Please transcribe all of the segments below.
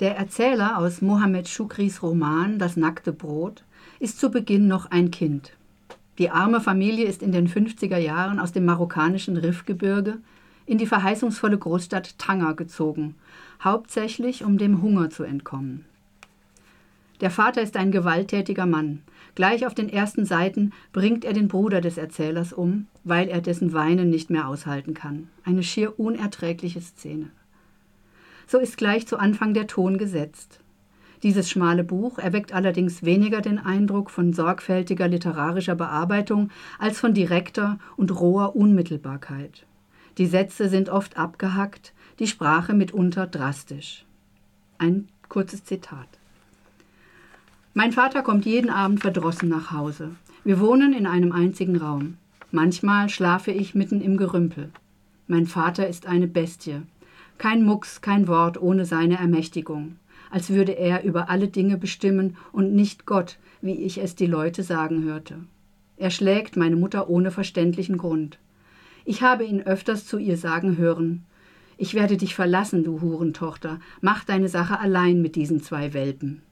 Der Erzähler aus Mohammed Shukris Roman Das nackte Brot ist zu Beginn noch ein Kind. Die arme Familie ist in den 50er Jahren aus dem marokkanischen Rifgebirge in die verheißungsvolle Großstadt Tanger gezogen, hauptsächlich um dem Hunger zu entkommen. Der Vater ist ein gewalttätiger Mann. Gleich auf den ersten Seiten bringt er den Bruder des Erzählers um, weil er dessen Weinen nicht mehr aushalten kann. Eine schier unerträgliche Szene so ist gleich zu Anfang der Ton gesetzt. Dieses schmale Buch erweckt allerdings weniger den Eindruck von sorgfältiger literarischer Bearbeitung als von direkter und roher Unmittelbarkeit. Die Sätze sind oft abgehackt, die Sprache mitunter drastisch. Ein kurzes Zitat. Mein Vater kommt jeden Abend verdrossen nach Hause. Wir wohnen in einem einzigen Raum. Manchmal schlafe ich mitten im Gerümpel. Mein Vater ist eine Bestie. Kein Mucks, kein Wort ohne seine Ermächtigung, als würde er über alle Dinge bestimmen und nicht Gott, wie ich es die Leute sagen hörte. Er schlägt meine Mutter ohne verständlichen Grund. Ich habe ihn öfters zu ihr sagen hören, ich werde dich verlassen, du Hurentochter, mach deine Sache allein mit diesen zwei Welpen.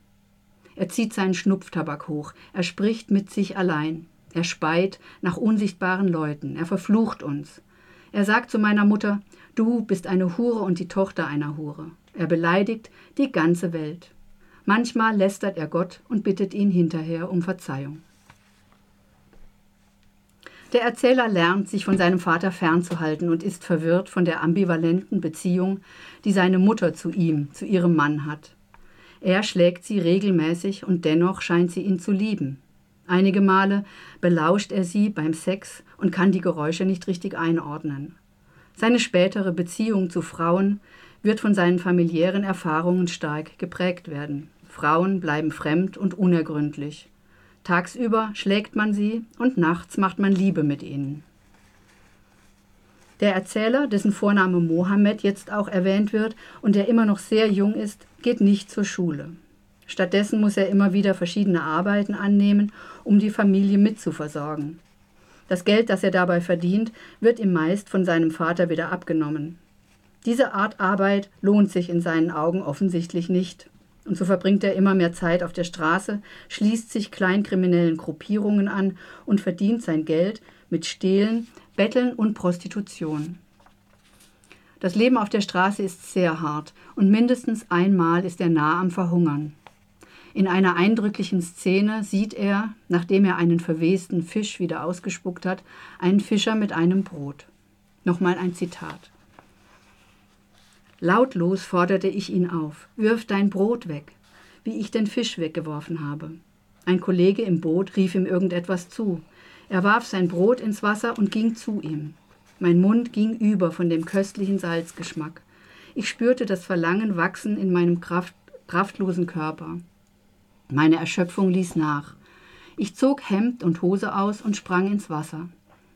Er zieht seinen Schnupftabak hoch, er spricht mit sich allein, er speit nach unsichtbaren Leuten, er verflucht uns. Er sagt zu meiner Mutter, Du bist eine Hure und die Tochter einer Hure. Er beleidigt die ganze Welt. Manchmal lästert er Gott und bittet ihn hinterher um Verzeihung. Der Erzähler lernt, sich von seinem Vater fernzuhalten und ist verwirrt von der ambivalenten Beziehung, die seine Mutter zu ihm, zu ihrem Mann hat. Er schlägt sie regelmäßig und dennoch scheint sie ihn zu lieben. Einige Male belauscht er sie beim Sex und kann die Geräusche nicht richtig einordnen. Seine spätere Beziehung zu Frauen wird von seinen familiären Erfahrungen stark geprägt werden. Frauen bleiben fremd und unergründlich. Tagsüber schlägt man sie und nachts macht man Liebe mit ihnen. Der Erzähler, dessen Vorname Mohammed jetzt auch erwähnt wird und der immer noch sehr jung ist, geht nicht zur Schule. Stattdessen muss er immer wieder verschiedene Arbeiten annehmen, um die Familie mitzuversorgen. Das Geld, das er dabei verdient, wird ihm meist von seinem Vater wieder abgenommen. Diese Art Arbeit lohnt sich in seinen Augen offensichtlich nicht. Und so verbringt er immer mehr Zeit auf der Straße, schließt sich kleinkriminellen Gruppierungen an und verdient sein Geld mit Stehlen, Betteln und Prostitution. Das Leben auf der Straße ist sehr hart und mindestens einmal ist er nah am Verhungern. In einer eindrücklichen Szene sieht er, nachdem er einen verwesten Fisch wieder ausgespuckt hat, einen Fischer mit einem Brot. Nochmal ein Zitat. Lautlos forderte ich ihn auf, wirf dein Brot weg, wie ich den Fisch weggeworfen habe. Ein Kollege im Boot rief ihm irgendetwas zu. Er warf sein Brot ins Wasser und ging zu ihm. Mein Mund ging über von dem köstlichen Salzgeschmack. Ich spürte das Verlangen wachsen in meinem kraft, kraftlosen Körper. Meine Erschöpfung ließ nach. Ich zog Hemd und Hose aus und sprang ins Wasser.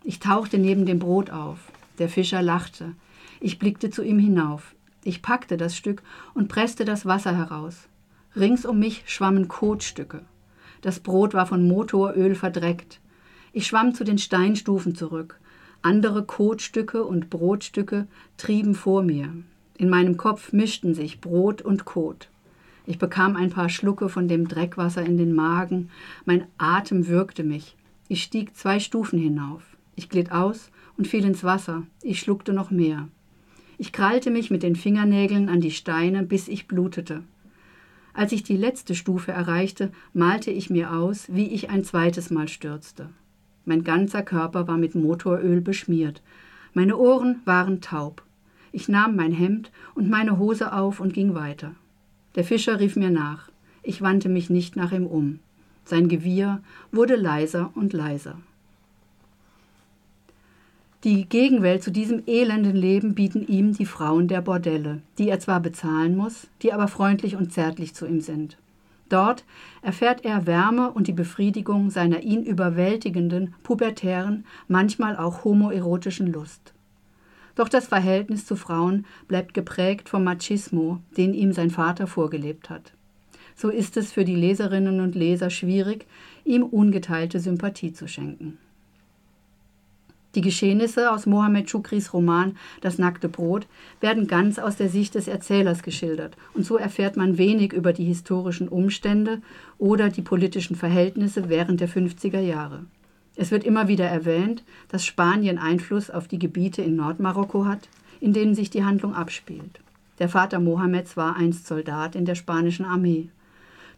Ich tauchte neben dem Brot auf. Der Fischer lachte. Ich blickte zu ihm hinauf. Ich packte das Stück und presste das Wasser heraus. Rings um mich schwammen Kotstücke. Das Brot war von Motoröl verdreckt. Ich schwamm zu den Steinstufen zurück. Andere Kotstücke und Brotstücke trieben vor mir. In meinem Kopf mischten sich Brot und Kot. Ich bekam ein paar Schlucke von dem Dreckwasser in den Magen. Mein Atem würgte mich. Ich stieg zwei Stufen hinauf. Ich glitt aus und fiel ins Wasser. Ich schluckte noch mehr. Ich krallte mich mit den Fingernägeln an die Steine, bis ich blutete. Als ich die letzte Stufe erreichte, malte ich mir aus, wie ich ein zweites Mal stürzte. Mein ganzer Körper war mit Motoröl beschmiert. Meine Ohren waren taub. Ich nahm mein Hemd und meine Hose auf und ging weiter. Der Fischer rief mir nach. Ich wandte mich nicht nach ihm um. Sein Gewieher wurde leiser und leiser. Die Gegenwelt zu diesem elenden Leben bieten ihm die Frauen der Bordelle, die er zwar bezahlen muss, die aber freundlich und zärtlich zu ihm sind. Dort erfährt er Wärme und die Befriedigung seiner ihn überwältigenden, pubertären, manchmal auch homoerotischen Lust. Doch das Verhältnis zu Frauen bleibt geprägt vom Machismo, den ihm sein Vater vorgelebt hat. So ist es für die Leserinnen und Leser schwierig, ihm ungeteilte Sympathie zu schenken. Die Geschehnisse aus Mohammed Shukris Roman Das nackte Brot werden ganz aus der Sicht des Erzählers geschildert und so erfährt man wenig über die historischen Umstände oder die politischen Verhältnisse während der 50er Jahre. Es wird immer wieder erwähnt, dass Spanien Einfluss auf die Gebiete in Nordmarokko hat, in denen sich die Handlung abspielt. Der Vater Mohammeds war einst Soldat in der spanischen Armee.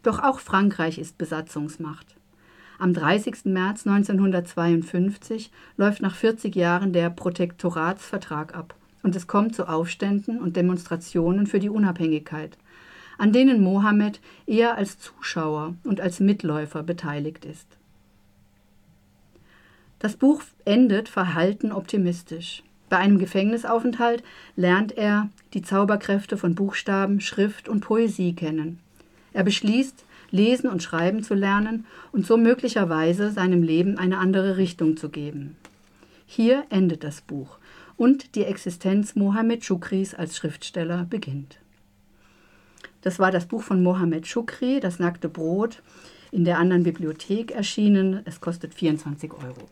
Doch auch Frankreich ist Besatzungsmacht. Am 30. März 1952 läuft nach 40 Jahren der Protektoratsvertrag ab und es kommt zu Aufständen und Demonstrationen für die Unabhängigkeit, an denen Mohammed eher als Zuschauer und als Mitläufer beteiligt ist. Das Buch endet verhalten optimistisch. Bei einem Gefängnisaufenthalt lernt er die Zauberkräfte von Buchstaben, Schrift und Poesie kennen. Er beschließt, lesen und schreiben zu lernen und so möglicherweise seinem Leben eine andere Richtung zu geben. Hier endet das Buch und die Existenz Mohammed Shukris als Schriftsteller beginnt. Das war das Buch von Mohammed Shukri, Das nackte Brot, in der anderen Bibliothek erschienen. Es kostet 24 Euro.